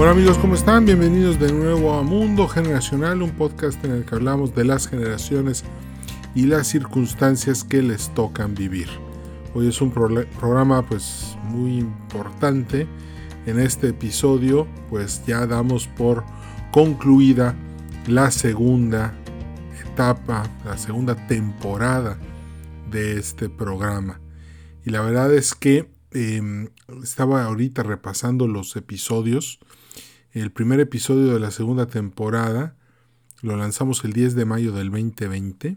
Hola amigos, ¿cómo están? Bienvenidos de nuevo a Mundo Generacional, un podcast en el que hablamos de las generaciones y las circunstancias que les tocan vivir. Hoy es un programa pues muy importante. En este episodio pues ya damos por concluida la segunda etapa, la segunda temporada de este programa. Y la verdad es que em, estaba ahorita repasando los episodios el primer episodio de la segunda temporada lo lanzamos el 10 de mayo del 2020.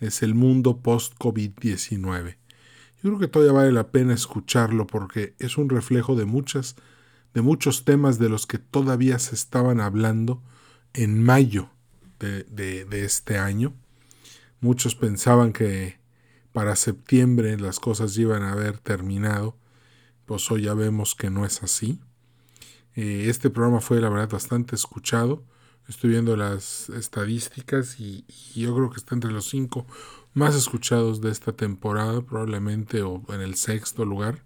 Es el mundo post-COVID-19. Yo creo que todavía vale la pena escucharlo porque es un reflejo de muchas de muchos temas de los que todavía se estaban hablando en mayo de, de este año. Muchos pensaban que para septiembre las cosas iban a haber terminado, pues hoy ya vemos que no es así. Eh, este programa fue la verdad bastante escuchado. Estoy viendo las estadísticas y, yo creo que está entre los cinco más escuchados de esta temporada, probablemente o en el sexto lugar.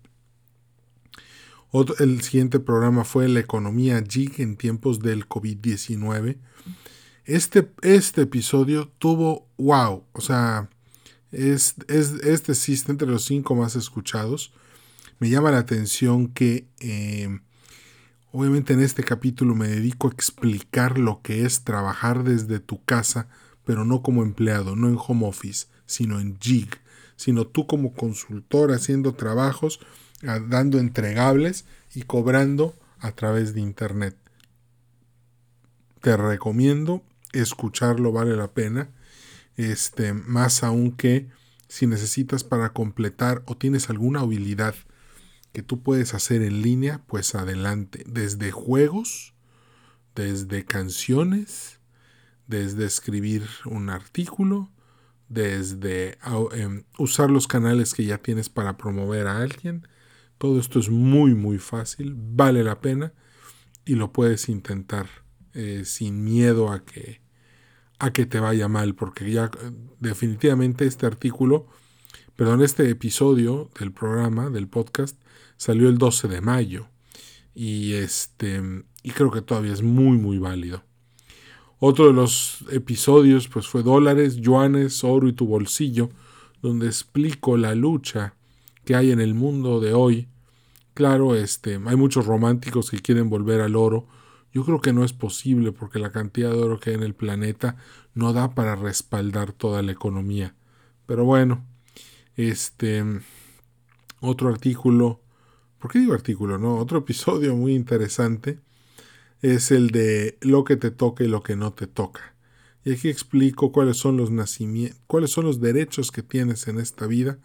el siguiente programa fue La economía GIG en tiempos del COVID-19. Este, este episodio tuvo wow, o sea, es, este sí está entre los cinco más escuchados. Me llama la atención que eh, Obviamente en este capítulo me dedico a explicar lo que es trabajar desde tu casa, pero no como empleado, no en home office, sino en jig, sino tú como consultor haciendo trabajos, dando entregables y cobrando a través de internet. Te recomiendo escucharlo, vale la pena. Este, más aún que si necesitas para completar o tienes alguna habilidad que tú puedes hacer en línea, pues adelante. Desde juegos, desde canciones, desde escribir un artículo, desde em, usar los canales que ya tienes para promover a alguien. Todo esto es muy, muy fácil, vale la pena y lo puedes intentar eh, sin miedo a que, a que te vaya mal, porque ya eh, definitivamente este artículo, perdón, este episodio del programa, del podcast, salió el 12 de mayo y este y creo que todavía es muy muy válido. Otro de los episodios pues fue dólares, yuanes, oro y tu bolsillo, donde explico la lucha que hay en el mundo de hoy. Claro, este, hay muchos románticos que quieren volver al oro. Yo creo que no es posible porque la cantidad de oro que hay en el planeta no da para respaldar toda la economía. Pero bueno, este otro artículo ¿Por qué digo artículo? No, otro episodio muy interesante es el de lo que te toca y lo que no te toca. Y aquí explico cuáles son los nacimientos, cuáles son los derechos que tienes en esta vida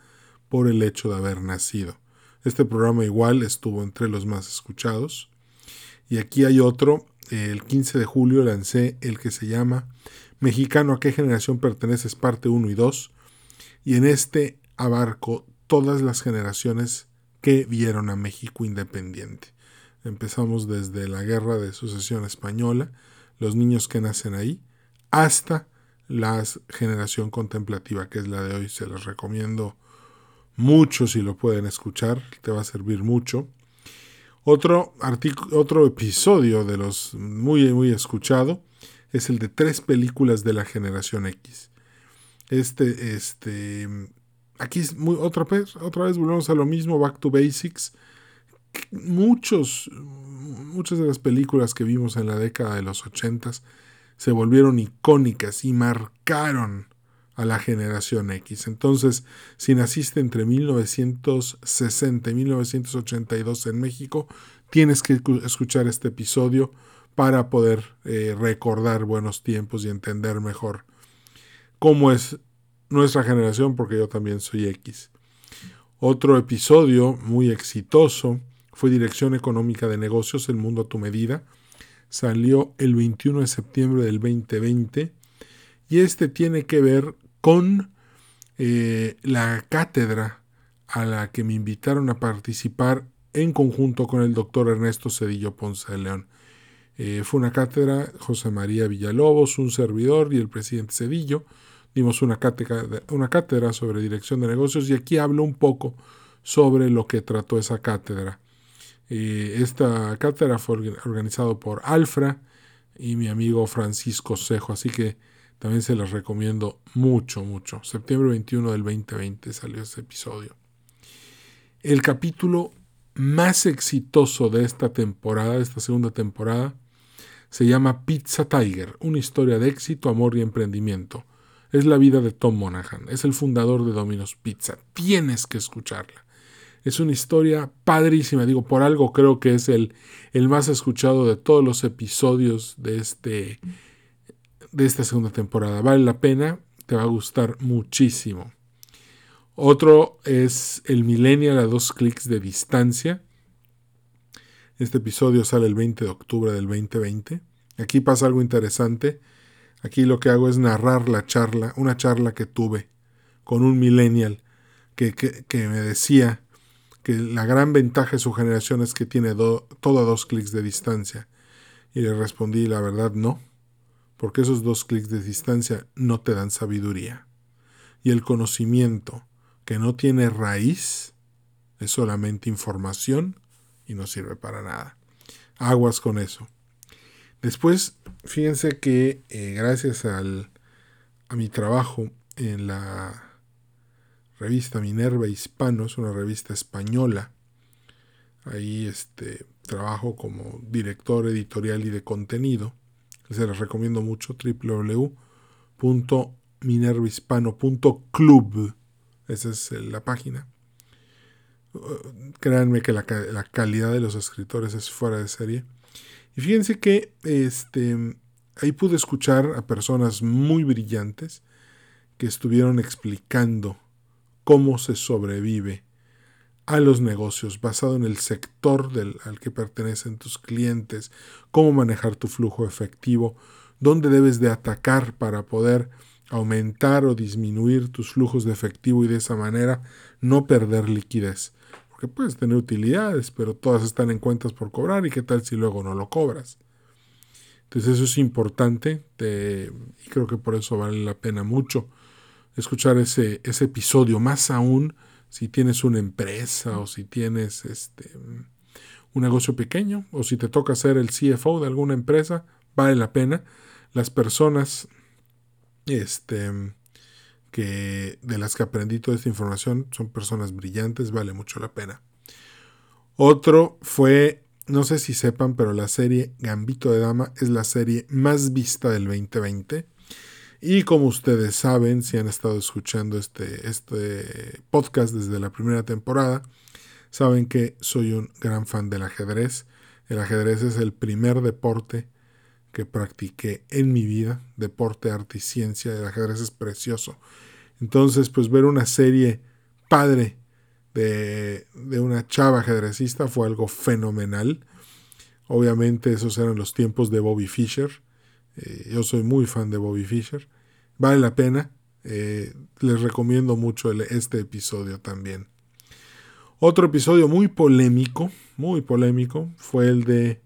por el hecho de haber nacido. Este programa igual estuvo entre los más escuchados. Y aquí hay otro, el 15 de julio lancé el que se llama Mexicano a qué generación perteneces parte 1 y 2. Y en este abarco todas las generaciones que vieron a México independiente. Empezamos desde la guerra de sucesión española, los niños que nacen ahí, hasta la generación contemplativa, que es la de hoy. Se los recomiendo mucho si lo pueden escuchar, te va a servir mucho. Otro, otro episodio de los muy, muy escuchado es el de tres películas de la generación X. Este, este, aquí es muy, otra vez, otra vez volvemos a lo mismo, Back to Basics. Muchos, muchas de las películas que vimos en la década de los ochentas se volvieron icónicas y marcaron a la generación X. Entonces, si naciste entre 1960 y 1982 en México, tienes que escuchar este episodio para poder eh, recordar buenos tiempos y entender mejor cómo es nuestra generación, porque yo también soy X. Otro episodio muy exitoso fue Dirección Económica de Negocios, El Mundo a tu Medida. Salió el 21 de septiembre del 2020 y este tiene que ver con eh, la cátedra a la que me invitaron a participar en conjunto con el doctor Ernesto Cedillo Ponce de León. Eh, fue una cátedra, José María Villalobos, un servidor y el presidente Cedillo, dimos una cátedra, una cátedra sobre dirección de negocios y aquí hablo un poco sobre lo que trató esa cátedra. Eh, esta cátedra fue organizada por Alfra y mi amigo Francisco Cejo, así que también se las recomiendo mucho, mucho. Septiembre 21 del 2020 salió ese episodio. El capítulo más exitoso de esta temporada, de esta segunda temporada, se llama Pizza Tiger, una historia de éxito, amor y emprendimiento. Es la vida de Tom Monaghan, es el fundador de Domino's Pizza. Tienes que escucharla. Es una historia padrísima, digo, por algo creo que es el, el más escuchado de todos los episodios de, este, de esta segunda temporada. Vale la pena, te va a gustar muchísimo. Otro es el Millennial a dos clics de distancia. Este episodio sale el 20 de octubre del 2020. Aquí pasa algo interesante. Aquí lo que hago es narrar la charla, una charla que tuve con un millennial que, me decía que la gran ventaja de su generación es que tiene todo a dos clics de distancia. Y le respondí, la verdad no, porque esos dos clics de distancia no te dan sabiduría. Y el conocimiento que no tiene raíz, es solamente información y no sirve para nada. Aguas con eso. Después, fíjense que eh, gracias a mi trabajo en la revista Minerva Hispano, es una revista española, ahí este, trabajo como director editorial y de contenido. Se les recomiendo mucho www.minervahispano.club esa es eh, la página. Uh, créanme que la, calidad de los escritores es fuera de serie. Y fíjense que este, ahí pude escuchar a personas muy brillantes que estuvieron explicando cómo se sobrevive a los negocios basado en el sector del, al que pertenecen tus clientes, cómo manejar tu flujo efectivo, dónde debes de atacar para poder aumentar o disminuir tus flujos de efectivo y de esa manera no perder liquidez. Porque puedes tener utilidades, pero todas están en cuentas por cobrar y qué tal si luego no lo cobras. Entonces eso es importante y creo que por eso vale la pena mucho escuchar ese, ese episodio, más aún si tienes una empresa o si tienes este, un negocio pequeño o si te toca ser el CFO de alguna empresa, vale la pena. Las personas este, que de las que aprendí toda esta información son personas brillantes, vale mucho la pena. Otro fue, no sé si sepan, pero la serie Gambito de Dama es la serie más vista del 2020. Y como ustedes saben, si han estado escuchando este, este podcast desde la primera temporada, saben que soy un gran fan del ajedrez. El ajedrez es el primer deporte que practiqué en mi vida, deporte, arte y ciencia, el ajedrez es precioso. Entonces, pues ver una serie padre de, de una chava ajedrecista fue algo fenomenal. Obviamente esos eran los tiempos de Bobby Fischer. Eh, yo soy muy fan de Bobby Fischer. Vale la pena. Eh, les recomiendo mucho este episodio también. Otro episodio muy polémico, muy polémico, fue el de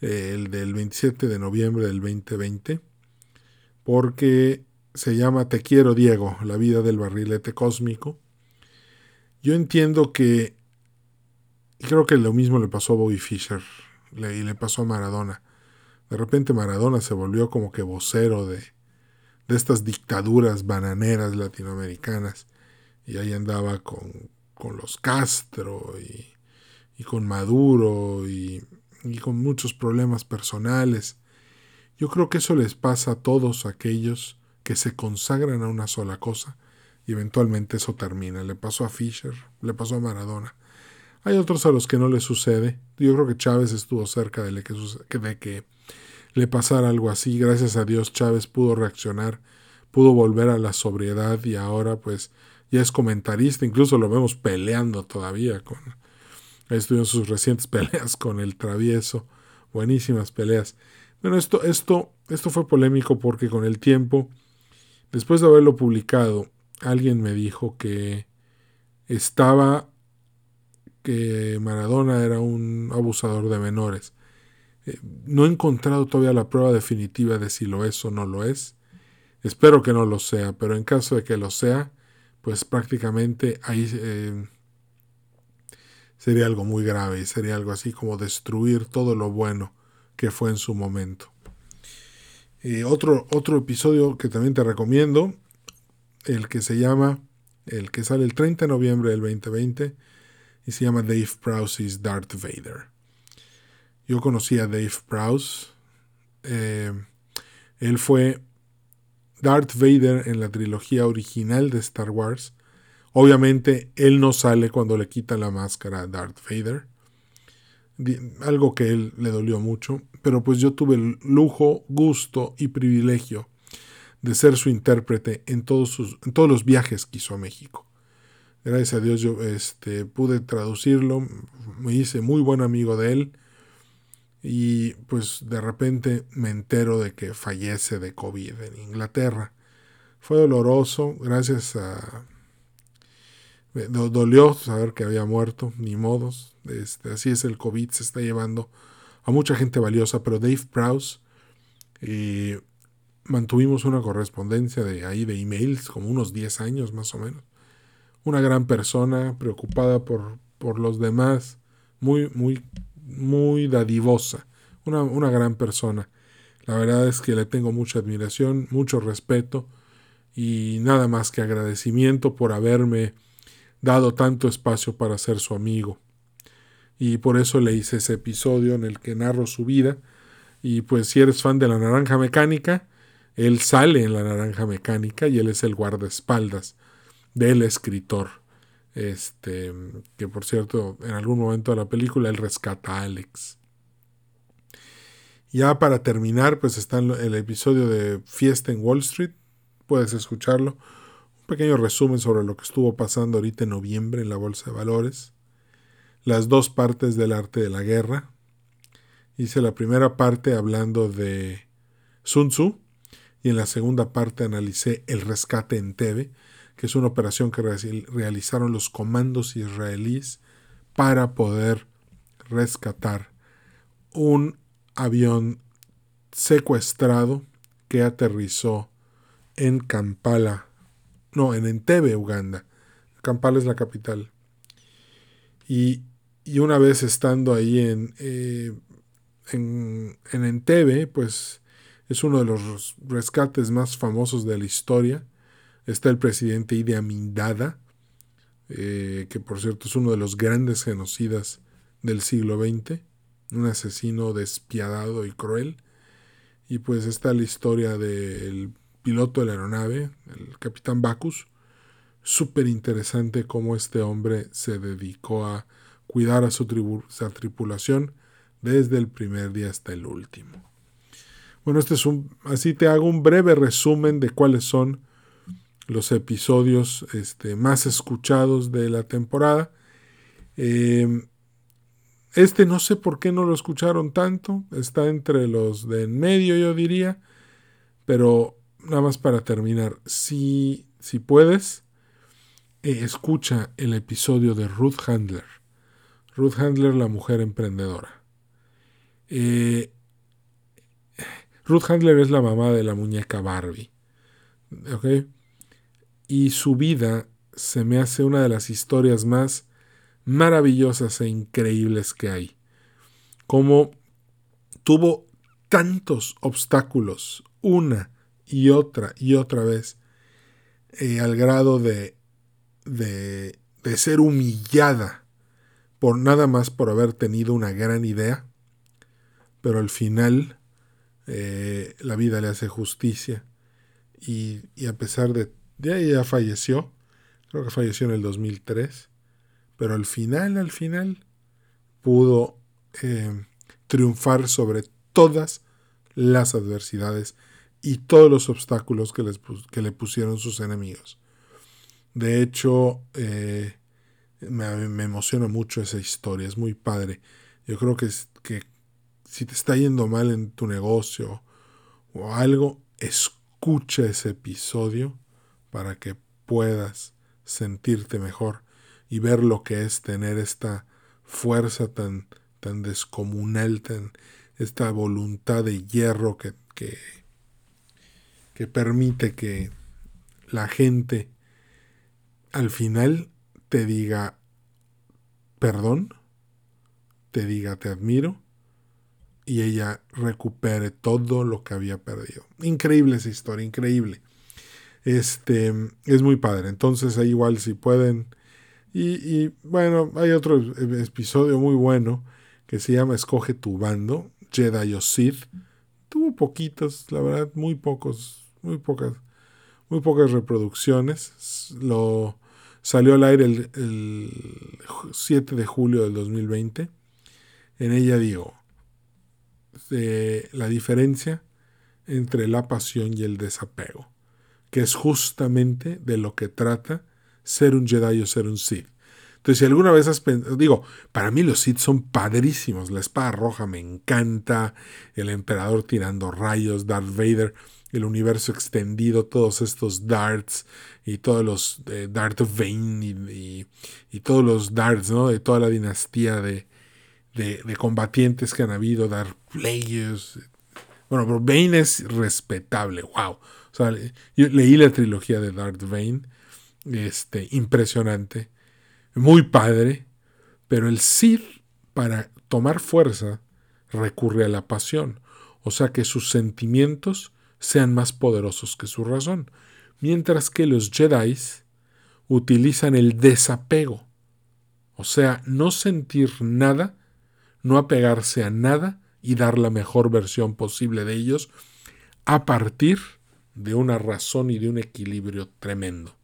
el del 27 de noviembre del 2020, porque se llama Te quiero Diego, la vida del barrilete cósmico. Yo entiendo que, y creo que lo mismo le pasó a Bobby Fischer y le pasó a Maradona. De repente Maradona se volvió como que vocero de, de estas dictaduras bananeras latinoamericanas y ahí andaba con, con los Castro y, y con Maduro y y con muchos problemas personales. Yo creo que eso les pasa a todos aquellos que se consagran a una sola cosa y eventualmente eso termina. Le pasó a Fischer, le pasó a Maradona. Hay otros a los que no les sucede. Yo creo que Chávez estuvo cerca de, que, de que le pasara algo así. Gracias a Dios Chávez pudo reaccionar, pudo volver a la sobriedad y ahora pues ya es comentarista. Incluso lo vemos peleando todavía con, Ahí estuvieron sus recientes peleas con el travieso. Buenísimas peleas. Bueno, esto, esto, esto fue polémico porque con el tiempo, después de haberlo publicado, alguien me dijo que estaba que Maradona era un abusador de menores. Eh, no he encontrado todavía la prueba definitiva de si lo es o no lo es. Espero que no lo sea, pero en caso de que lo sea, pues prácticamente ahí eh, sería algo muy grave y sería algo así como destruir todo lo bueno que fue en su momento. otro, otro episodio que también te recomiendo, el que se llama, el que sale el 30 de noviembre del 2020 y se llama Dave Prowse's Darth Vader. Yo conocí a Dave Prowse. Eh, él fue Darth Vader en la trilogía original de Star Wars. Obviamente él no sale cuando le quitan la máscara a Darth Vader. Algo que él le dolió mucho. Pero pues yo tuve el lujo, gusto y privilegio de ser su intérprete en todos, sus, en todos los viajes que hizo a México. Gracias a Dios yo este, pude traducirlo, me hice muy buen amigo de él y pues de repente me entero de que fallece de COVID en Inglaterra. Fue doloroso, gracias a... Me dolió saber que había muerto, ni modos. Este, así es el COVID, se está llevando a mucha gente valiosa, pero Dave Prowse eh, mantuvimos una correspondencia de ahí de emails, como unos 10 años más o menos. Una gran persona, preocupada por, por los demás, muy, muy muy dadivosa, una, una gran persona. La verdad es que le tengo mucha admiración, mucho respeto y nada más que agradecimiento por haberme dado tanto espacio para ser su amigo. Y por eso le hice ese episodio en el que narro su vida. Y pues si eres fan de la naranja mecánica, él sale en la naranja mecánica y él es el guardaespaldas del escritor. Este, que por cierto, en algún momento de la película él rescata a Alex. Ya para terminar, pues está el episodio de Fiesta en Wall Street. Puedes escucharlo. Pequeño resumen sobre lo que estuvo pasando ahorita en noviembre en la Bolsa de Valores. Las dos partes del arte de la guerra. Hice la primera parte hablando de Sun Tzu y en la segunda parte analicé el rescate en Tebe que es una operación que realizaron los comandos israelíes para poder rescatar un avión secuestrado que aterrizó en Kampala, no, en Entebbe, Uganda. Kampala es la capital. Y, una vez estando ahí en, eh, en, en Entebbe, pues es uno de los rescates más famosos de la historia Está el presidente Idi Amin Dada, eh, que por cierto es uno de los grandes genocidas del siglo XX, un asesino despiadado y cruel. Y pues está la historia del piloto de la aeronave, el capitán Bacchus. Súper interesante cómo este hombre se dedicó a cuidar a su, su, tripulación desde el primer día hasta el último. Bueno, este es un, así te hago un breve resumen de cuáles son los episodios este, más escuchados de la temporada. Em, este no sé por qué no lo escucharon tanto, está entre los de en medio yo diría, pero nada más para terminar, si, si puedes, eh, escucha el episodio de Ruth Handler. Ruth Handler, la mujer emprendedora. Eh, Ruth Handler es la mamá de la muñeca Barbie. ¿ok?, y su vida se me hace una de las historias más maravillosas e increíbles que hay. Como tuvo tantos obstáculos una y otra y otra vez eh, al grado de, de, de ser humillada por nada más por haber tenido una gran idea, pero al final eh, la vida le hace justicia. Y, y a pesar de ya falleció, creo que falleció en el 2003, pero al final, al final, pudo eh, triunfar sobre todas las adversidades y todos los obstáculos que, les, que le pusieron sus enemigos. De hecho, eh, me, me, emociona mucho esa historia, es muy padre. Yo creo que, que si te está yendo mal en tu negocio o algo, escucha ese episodio para que puedas sentirte mejor y ver lo que es tener esta fuerza tan, tan descomunal, tan, esta voluntad de hierro que, que, que permite que la gente al final te diga perdón, te diga te admiro y ella recupere todo lo que había perdido. Increíble esa historia, increíble. Este es muy padre. Entonces, ahí igual si pueden. Y, y, bueno, hay otro episodio muy bueno que se llama Escoge tu bando, Jedi o Sith. Tuvo poquitos, la verdad, muy pocos, muy pocas, muy pocas reproducciones. Lo salió al aire el, el 7 de julio del 2020. En ella digo, de la diferencia entre la pasión y el desapego, que es justamente de lo que trata ser un Jedi o ser un Sith. Entonces, si alguna vez has pensado, digo, para mí los Sith son padrísimos, la espada roja me encanta, el emperador tirando rayos, Darth Vader, el universo extendido, todos estos darts y todos los eh, Darth Vane y, y, todos los darts, ¿no? De toda la dinastía de, de, combatientes que han habido, Darth Players. Bueno, pero Bane es respetable, wow. O sea, yo leí la trilogía de Darth Vane, este, impresionante, muy padre, pero el Sith, para tomar fuerza, recurre a la pasión, o sea que sus sentimientos sean más poderosos que su razón, mientras que los Jedi utilizan el desapego, o sea, no sentir nada no apegarse a nada y dar la mejor versión posible de ellos a partir de una razón y de un equilibrio tremendo.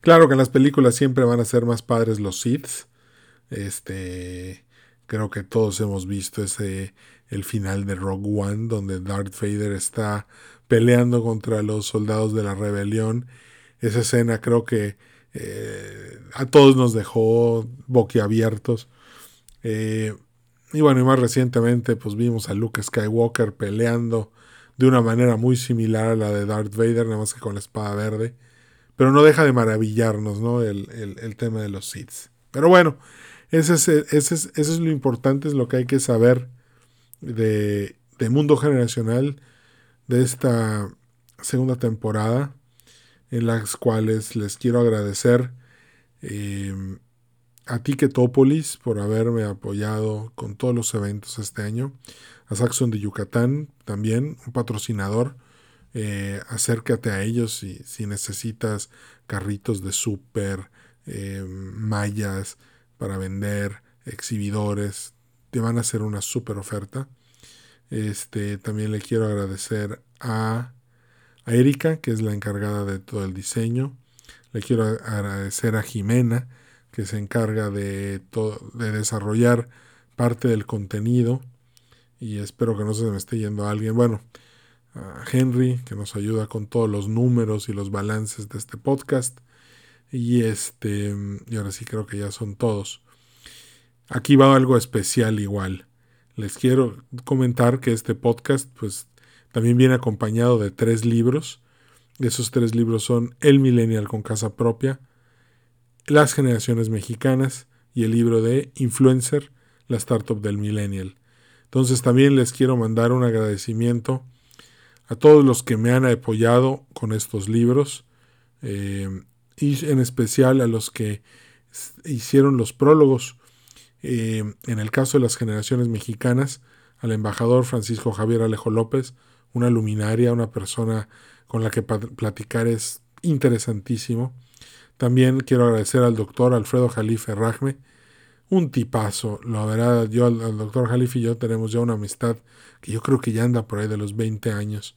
Claro que en las películas siempre van a ser más padres los Siths. Este, creo que todos hemos visto ese el final de Rogue One donde Darth Vader está peleando contra los soldados de la rebelión. Esa escena creo que eh, a todos nos dejó boquiabiertos. Eh, y bueno, y más recientemente pues vimos a Luke Skywalker peleando de una manera muy similar a la de Darth Vader, nada más que con la espada verde. Pero no deja de maravillarnos, ¿no? El, tema de los Sith. Pero bueno, ese es, ese, es, eso es lo importante, es lo que hay que saber de, mundo generacional de esta segunda temporada, en las cuales les quiero agradecer eh, a Ticketopolis por haberme apoyado con todos los eventos este año, a Saxon de Yucatán también, un patrocinador. Eh, acércate a ellos si, si, necesitas carritos de súper, eh, mallas para vender, exhibidores, te van a hacer una súper oferta. Este, también le quiero agradecer a, a Erika, que es la encargada de todo el diseño. Le quiero agradecer a Jimena, que se encarga de, de desarrollar parte del contenido y espero que no se me esté yendo a alguien. Bueno, a Henry, que nos ayuda con todos los números y los balances de este podcast. Y este, y ahora sí creo que ya son todos. Aquí va algo especial igual. Les quiero comentar que este podcast, pues, también viene acompañado de tres libros. Esos tres libros son El Millennial con Casa Propia, las generaciones mexicanas y el libro de Influencer, la startup del millennial. Entonces también les quiero mandar un agradecimiento a todos los que me han apoyado con estos libros eh, y en especial a los que hicieron los prólogos. Eh, en el caso de las generaciones mexicanas, al embajador Francisco Javier Alejo López, una luminaria, una persona con la que platicar es interesantísimo. También quiero agradecer al doctor Alfredo Jalife Rajme, un tipazo. La verdad, yo, al, doctor Jalife y yo tenemos ya una amistad que yo creo que ya anda por ahí de los 20 años,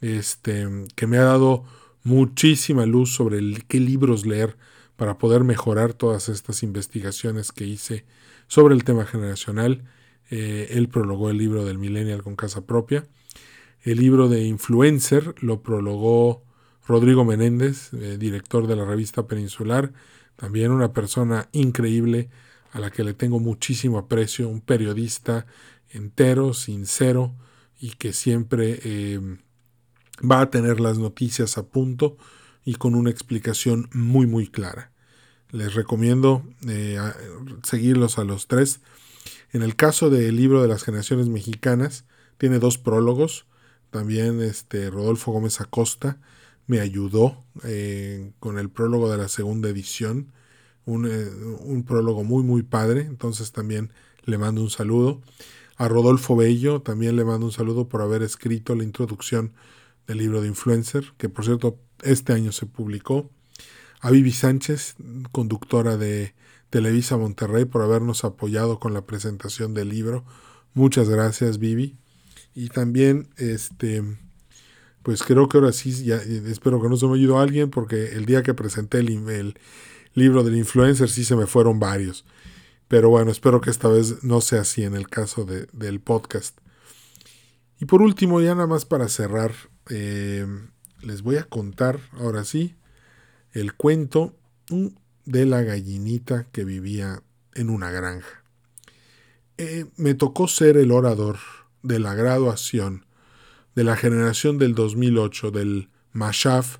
este, que me ha dado muchísima luz sobre qué libros leer para poder mejorar todas estas investigaciones que hice sobre el tema generacional. Eh, él prologó el libro del Millennial con casa propia. El libro de Influencer lo prologó Rodrigo Menéndez, eh, director de la revista Peninsular, también una persona increíble a la que le tengo muchísimo aprecio, un periodista entero, sincero y que siempre em, va a tener las noticias a punto y con una explicación muy muy clara. Les recomiendo eh, seguirlos a los tres. En el caso del libro de las generaciones mexicanas, tiene dos prólogos. También este, Rodolfo Gómez Acosta me ayudó eh, con el prólogo de la segunda edición. un, eh, un prólogo muy, muy padre. Entonces también le mando un saludo. A Rodolfo Bello también le mando un saludo por haber escrito la introducción del libro de Influencer, que por cierto este año se publicó. A Vivi Sánchez, conductora de Televisa Monterrey, por habernos apoyado con la presentación del libro. Muchas gracias, Vivi. Y también, este, pues creo que ahora sí, ya, espero que no se me haya alguien, porque el día que presenté el, libro del influencer sí se me fueron varios. Pero bueno, espero que esta vez no sea así en el caso de, del podcast. Y por último, ya nada más para cerrar, eh, les voy a contar, ahora sí, el cuento de la gallinita que vivía en una granja. Eh, me tocó ser el orador de la graduación de la generación del 2008 del Mashaf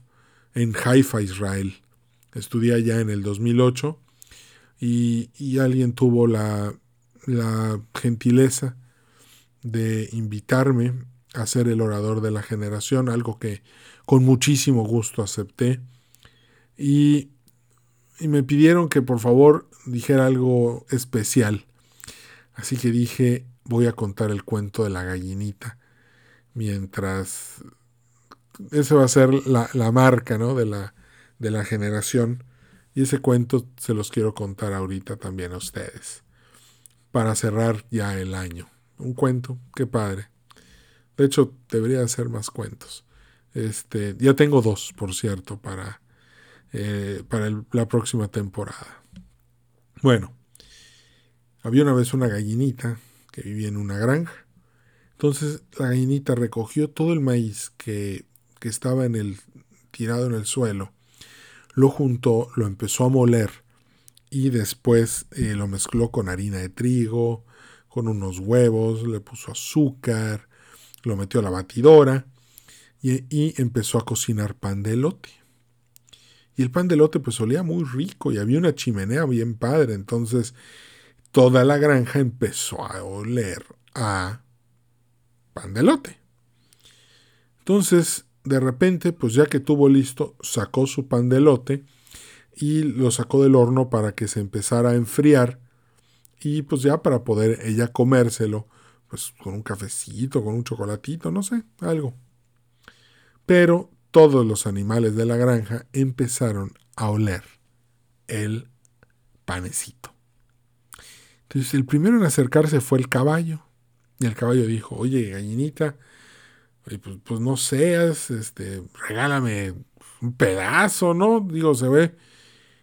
en Haifa, Israel. Estudié allá en el 2008 y, y alguien tuvo la gentileza de invitarme a ser el orador de la generación, algo que con muchísimo gusto acepté. Y, me pidieron que por favor dijera algo especial. Así que dije, voy a contar el cuento de la gallinita. Mientras... Esa va a ser la, la marca ¿no? de, la, de la generación. Y ese cuento se los quiero contar ahorita también a ustedes. Para cerrar ya el año. Un cuento, qué padre. De hecho, debería hacer más cuentos. Este, ya tengo dos, por cierto, para, eh, para la próxima temporada. Bueno, había una vez una gallinita que vivía en una granja. Entonces la gallinita recogió todo el maíz que, que estaba en el, tirado en el suelo, lo juntó, lo empezó a moler y después eh, lo mezcló con harina de trigo, con unos huevos, le puso azúcar, lo metió a la batidora y, empezó a cocinar pan de elote. Y el pan de elote pues olía muy rico y había una chimenea bien padre, entonces toda la granja empezó a oler a pan de elote. Entonces, de repente, pues ya que tuvo listo, sacó su pan de elote y lo sacó del horno para que se empezara a enfriar y pues ya para poder ella comérselo pues con un cafecito, con un chocolatito, no sé, algo. Pero todos los animales de la granja empezaron a oler el panecito. Entonces el primero en acercarse fue el caballo. Y el caballo dijo, oye, gallinita, pues, pues, no seas, este, regálame un pedazo, ¿no? Digo, se ve.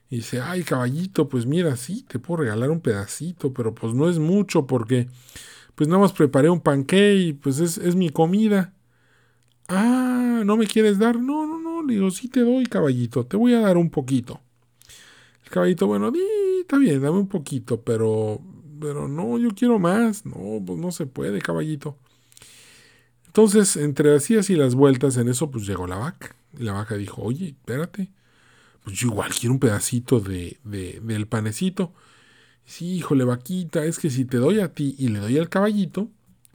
Y dice, ay, caballito, pues mira, sí, te puedo regalar un pedacito, pero pues no es mucho porque pues nada más preparé un panqué y pues es, mi comida. Ah, ¿no me quieres dar? No, no, no. Le digo, sí te doy, caballito, te voy a dar un poquito. El caballito, bueno, está bien, dame un poquito, pero, pero no, yo quiero más. No, pues no se puede, caballito. Entonces, entre las idas y las vueltas, en eso, pues llegó la vaca. Y la vaca dijo, oye, espérate, pues yo igual quiero un pedacito de, de, del panecito. Sí, híjole, vaquita, es que si te doy a ti y le doy al caballito,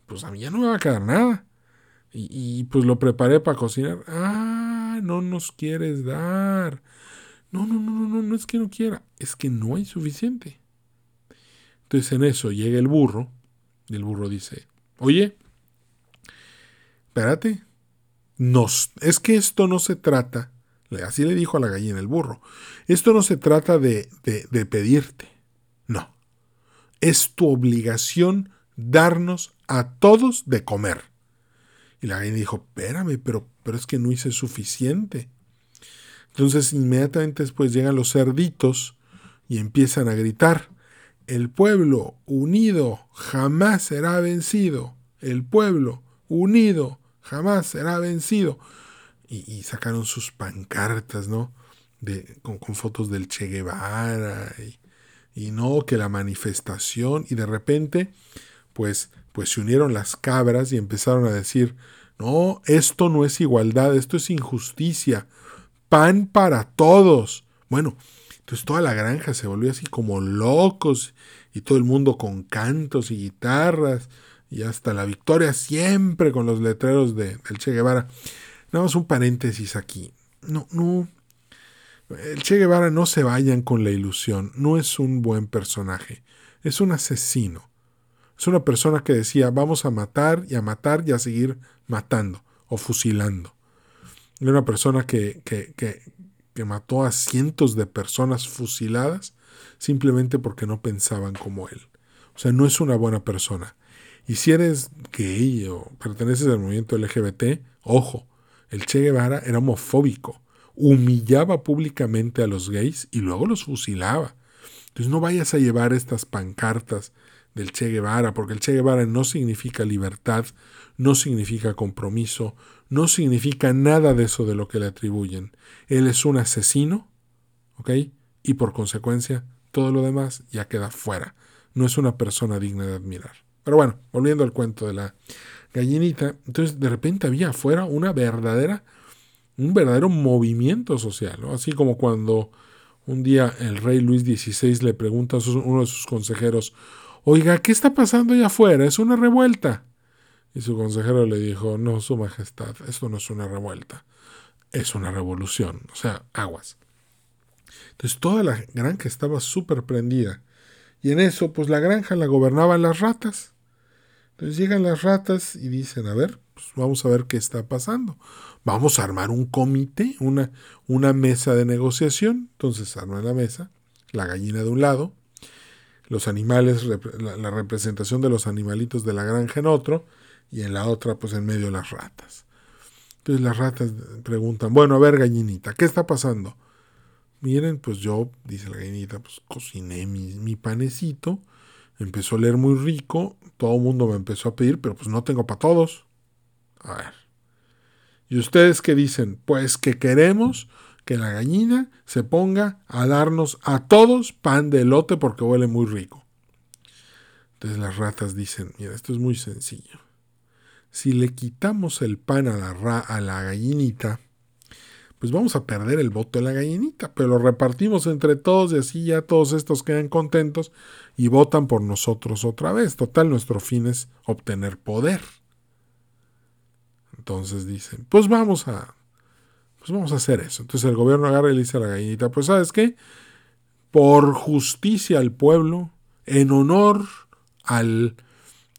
pues a mí ya no me va a quedar nada. Y, pues lo preparé para cocinar. Ah, no nos quieres dar. No, no, no, no, no, no es que no quiera, es que no hay suficiente. Entonces en eso llega el burro y el burro dice, oye, espérate, nos, es que esto no se trata, así le dijo a la gallina el burro, esto no se trata de, de, de pedirte, no. Es tu obligación darnos a todos de comer. Y la gallina dijo, espérame, pero, pero es que no hice suficiente. Entonces inmediatamente después llegan los cerditos y empiezan a gritar, el pueblo unido jamás será vencido. El pueblo unido jamás será vencido. Y, sacaron sus pancartas, ¿no? Con, fotos del Che Guevara y no que la manifestación y de repente pues pues se unieron las cabras y empezaron a decir no esto no es igualdad esto es injusticia pan para todos bueno entonces toda la granja se volvió así como locos y todo el mundo con cantos y guitarras y hasta la victoria siempre con los letreros de, del Che Guevara. Nada más un paréntesis aquí. No no El Che Guevara no se vayan con la ilusión, no es un buen personaje, es un asesino. Es una persona que decía, vamos a matar y a matar y a seguir matando o fusilando. Era una persona que, que, que mató a cientos de personas fusiladas simplemente porque no pensaban como él. O sea, no es una buena persona. Y si eres gay o perteneces al movimiento LGBT, ojo, el Che Guevara era homofóbico humillaba públicamente a los gays y luego los fusilaba. Entonces no vayas a llevar estas pancartas del Che Guevara, porque el Che Guevara no significa libertad, no significa compromiso, no significa nada de eso de lo que le atribuyen. Él es un asesino, ¿ok? Y por consecuencia, todo lo demás ya queda fuera. No es una persona digna de admirar. Pero bueno, volviendo al cuento de la gallinita, entonces de repente había afuera una verdadera un verdadero movimiento social, así como cuando un día el rey Luis XVI le pregunta a uno de sus consejeros, oiga, ¿qué está pasando allá afuera? ¿Es una revuelta? Y su consejero le dijo, no, Su Majestad, esto no es una revuelta, es una revolución, o sea, aguas. Entonces toda la granja estaba súper prendida. Y en eso, pues la granja la gobernaban las ratas. Entonces llegan las ratas y dicen, a ver, pues vamos a ver qué está pasando. Vamos a armar un comité, una, una mesa de negociación. Entonces arman la mesa, la gallina de un lado, los animales, la, representación de los animalitos de la granja en otro, y en la otra, pues en medio las ratas. Entonces las ratas preguntan, bueno, a ver, gallinita, ¿qué está pasando? Miren, pues yo, dice la gallinita, pues cociné mi, mi panecito, empezó a leer muy rico, todo el mundo me empezó a pedir, pero pues no tengo para todos. A ver. ¿Y ustedes qué dicen? Pues que queremos que la gallina se ponga a darnos a todos pan de elote porque huele muy rico. Entonces las ratas dicen, mira, esto es muy sencillo. Si le quitamos el pan a la, a la gallinita, pues vamos a perder el voto de la gallinita, pero lo repartimos entre todos y así ya todos estos quedan contentos y votan por nosotros otra vez. Total, nuestro fin es obtener poder. Entonces dicen, pues vamos a, pues vamos a hacer eso. Entonces el gobierno agarra y le dice a la gallinita, pues sabes qué, por justicia al pueblo, en honor al,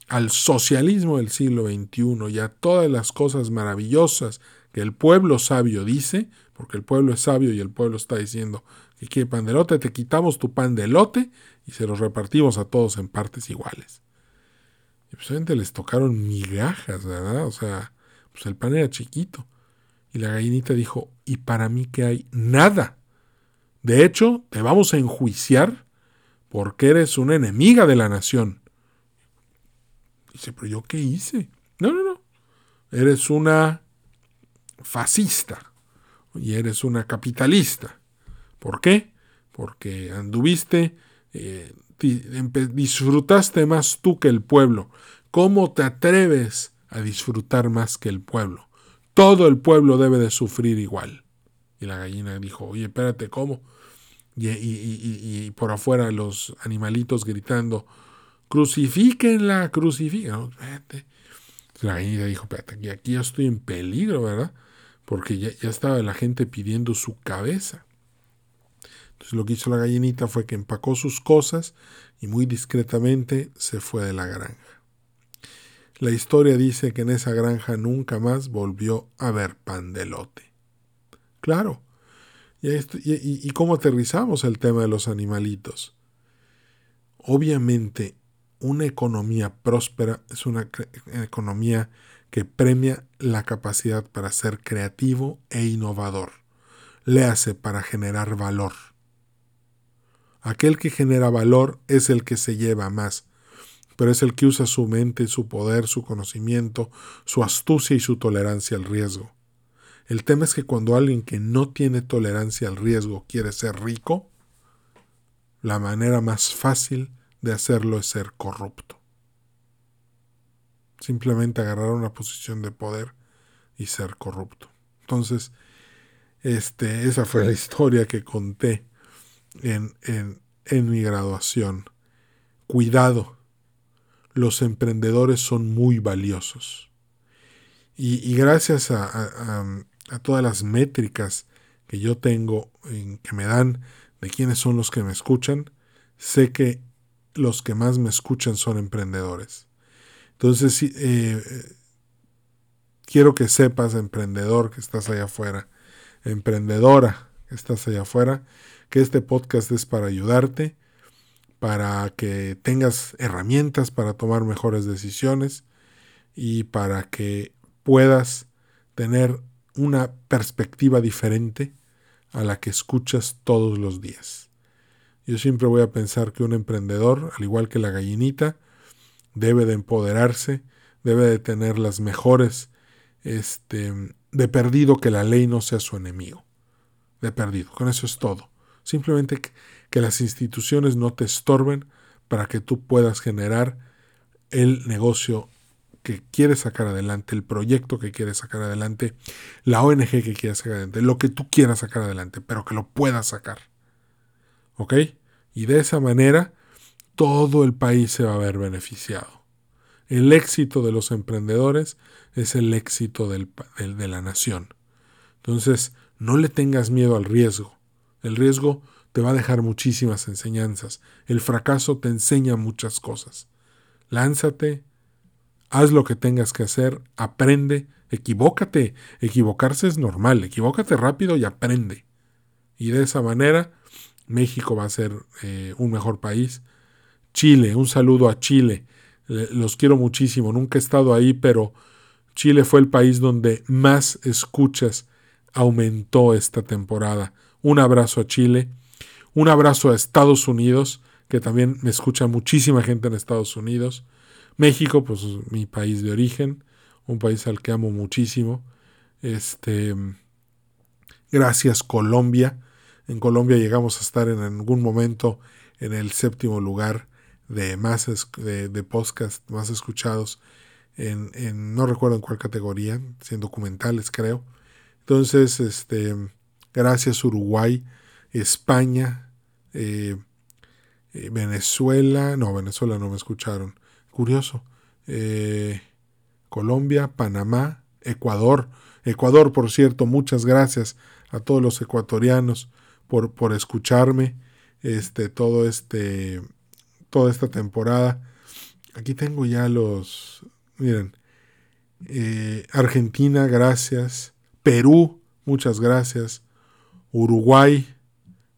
al socialismo del siglo XXI y a todas las cosas maravillosas que el pueblo sabio dice, porque el pueblo es sabio y el pueblo está diciendo que quiere pan de lote, te quitamos tu pan de lote y se los repartimos a todos en partes iguales. Y pues les tocaron migajas, ¿verdad? O sea, pues el pan era chiquito. Y la gallinita dijo, ¿y para mí qué hay? Nada. De hecho, te vamos a enjuiciar porque eres una enemiga de la nación. Dice, pero yo qué hice? No, no, no. Eres una fascista y eres una capitalista. ¿Por qué? Porque anduviste, eh, disfrutaste más tú que el pueblo. ¿Cómo te atreves a disfrutar más que el pueblo. Todo el pueblo debe de sufrir igual. Y la gallina dijo, oye, espérate, ¿cómo? Y, por afuera los animalitos gritando, crucifíquenla, crucifíquenla. La gallina dijo, espérate, aquí yo estoy en peligro, ¿verdad? Porque ya, ya estaba la gente pidiendo su cabeza. Entonces lo que hizo la gallinita fue que empacó sus cosas y muy discretamente se fue de la granja. La historia dice que en esa granja nunca más volvió a haber pan de lote. Claro. ¿Y, cómo aterrizamos el tema de los animalitos? Obviamente, una economía próspera es una economía que premia la capacidad para ser creativo e innovador. Le hace para generar valor. Aquel que genera valor es el que se lleva más pero es el que usa su mente, su poder, su conocimiento, su astucia y su tolerancia al riesgo. El tema es que cuando alguien que no tiene tolerancia al riesgo quiere ser rico, la manera más fácil de hacerlo es ser corrupto. Simplemente agarrar una posición de poder y ser corrupto. Entonces, este, esa fue la historia que conté en, en, en mi graduación. Cuidado los emprendedores son muy valiosos. Y, gracias a, todas las métricas que yo tengo, en, que me dan de quiénes son los que me escuchan, sé que los que más me escuchan son emprendedores. Entonces, eh, quiero que sepas, emprendedor que estás allá afuera, emprendedora que estás allá afuera, que este podcast es para ayudarte, para que tengas herramientas para tomar mejores decisiones y para que puedas tener una perspectiva diferente a la que escuchas todos los días. Yo siempre voy a pensar que un emprendedor, al igual que la gallinita, debe de empoderarse, debe de tener las mejores, este, de perdido que la ley no sea su enemigo. De perdido, con eso es todo. Simplemente que, las instituciones no te estorben para que tú puedas generar el negocio que quieres sacar adelante, el proyecto que quieres sacar adelante, la ONG que quieres sacar adelante, lo que tú quieras sacar adelante, pero que lo puedas sacar. ¿Ok? Y de esa manera todo el país se va a ver beneficiado. El éxito de los emprendedores es el éxito de la nación. Entonces, no le tengas miedo al riesgo. El riesgo te va a dejar muchísimas enseñanzas. El fracaso te enseña muchas cosas. Lánzate, haz lo que tengas que hacer, aprende, equivócate. Equivocarse es normal, equivócate rápido y aprende. Y de esa manera México va a ser eh, un mejor país. Chile, un saludo a Chile. Los quiero muchísimo. Nunca he estado ahí, pero Chile fue el país donde más escuchas aumentó esta temporada. Un abrazo a Chile. Un abrazo a Estados Unidos, que también me escucha muchísima gente en Estados Unidos. México, pues mi país de origen, un país al que amo muchísimo. Este, gracias Colombia. En Colombia llegamos a estar en algún momento en el séptimo lugar de más de, podcast más escuchados en, en, no recuerdo en cuál categoría, en documentales creo. Entonces, este, gracias Uruguay, España, eh, eh, Venezuela, no, Venezuela no me escucharon, Curioso. Eh, Colombia, Panamá, Ecuador. Ecuador, por cierto, muchas gracias a todos los ecuatorianos por, por escucharme este, todo este, toda esta temporada. Aquí tengo ya los, miren, Argentina, gracias. Perú, muchas gracias. Uruguay,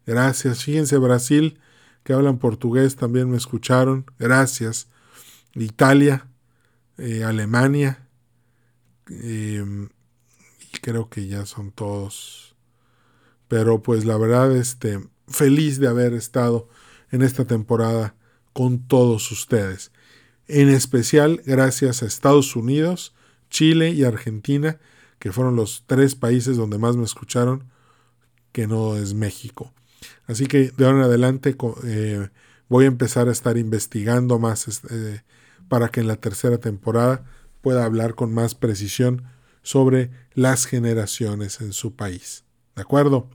gracias. Fíjense, Brasil, que hablan portugués, también me escucharon, gracias. Italia, eh, Alemania, em, y creo que ya son todos. Pero pues la verdad, este, feliz de haber estado en esta temporada con todos ustedes. En especial gracias a Estados Unidos, Chile y Argentina, que fueron los tres países donde más me escucharon, que no es México. Así que de ahora en adelante eh, voy a empezar a estar investigando más este, para que en la tercera temporada pueda hablar con más precisión sobre las generaciones en su país. ¿De acuerdo?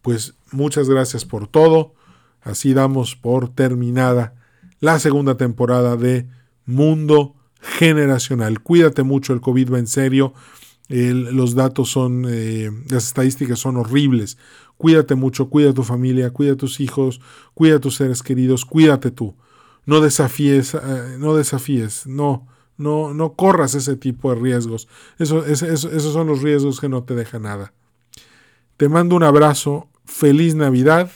Pues muchas gracias por todo. Así damos por terminada la segunda temporada de Mundo Generacional. Cuídate mucho, el COVID va en serio. Los datos son, eh, las estadísticas son horribles. Cuídate mucho, cuida a tu familia, cuida a tus hijos, cuida a tus seres queridos, cuídate tú no desafíes, eh, no desafíes, no, no, no corras ese tipo de riesgos. Eso, esos son los riesgos que no te dejan nada. Te mando un abrazo, feliz Navidad,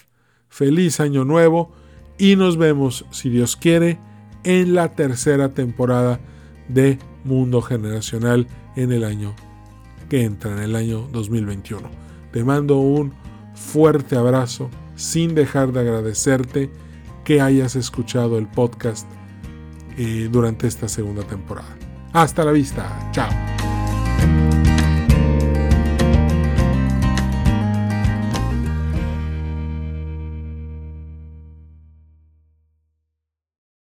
feliz Año Nuevo y nos vemos, si Dios quiere, en la tercera temporada de Mundo Generacional en el año que entra, en el año 2021. Te mando un fuerte abrazo sin dejar de agradecerte que hayas escuchado el podcast eh, durante esta segunda temporada. Hasta la vista, chao.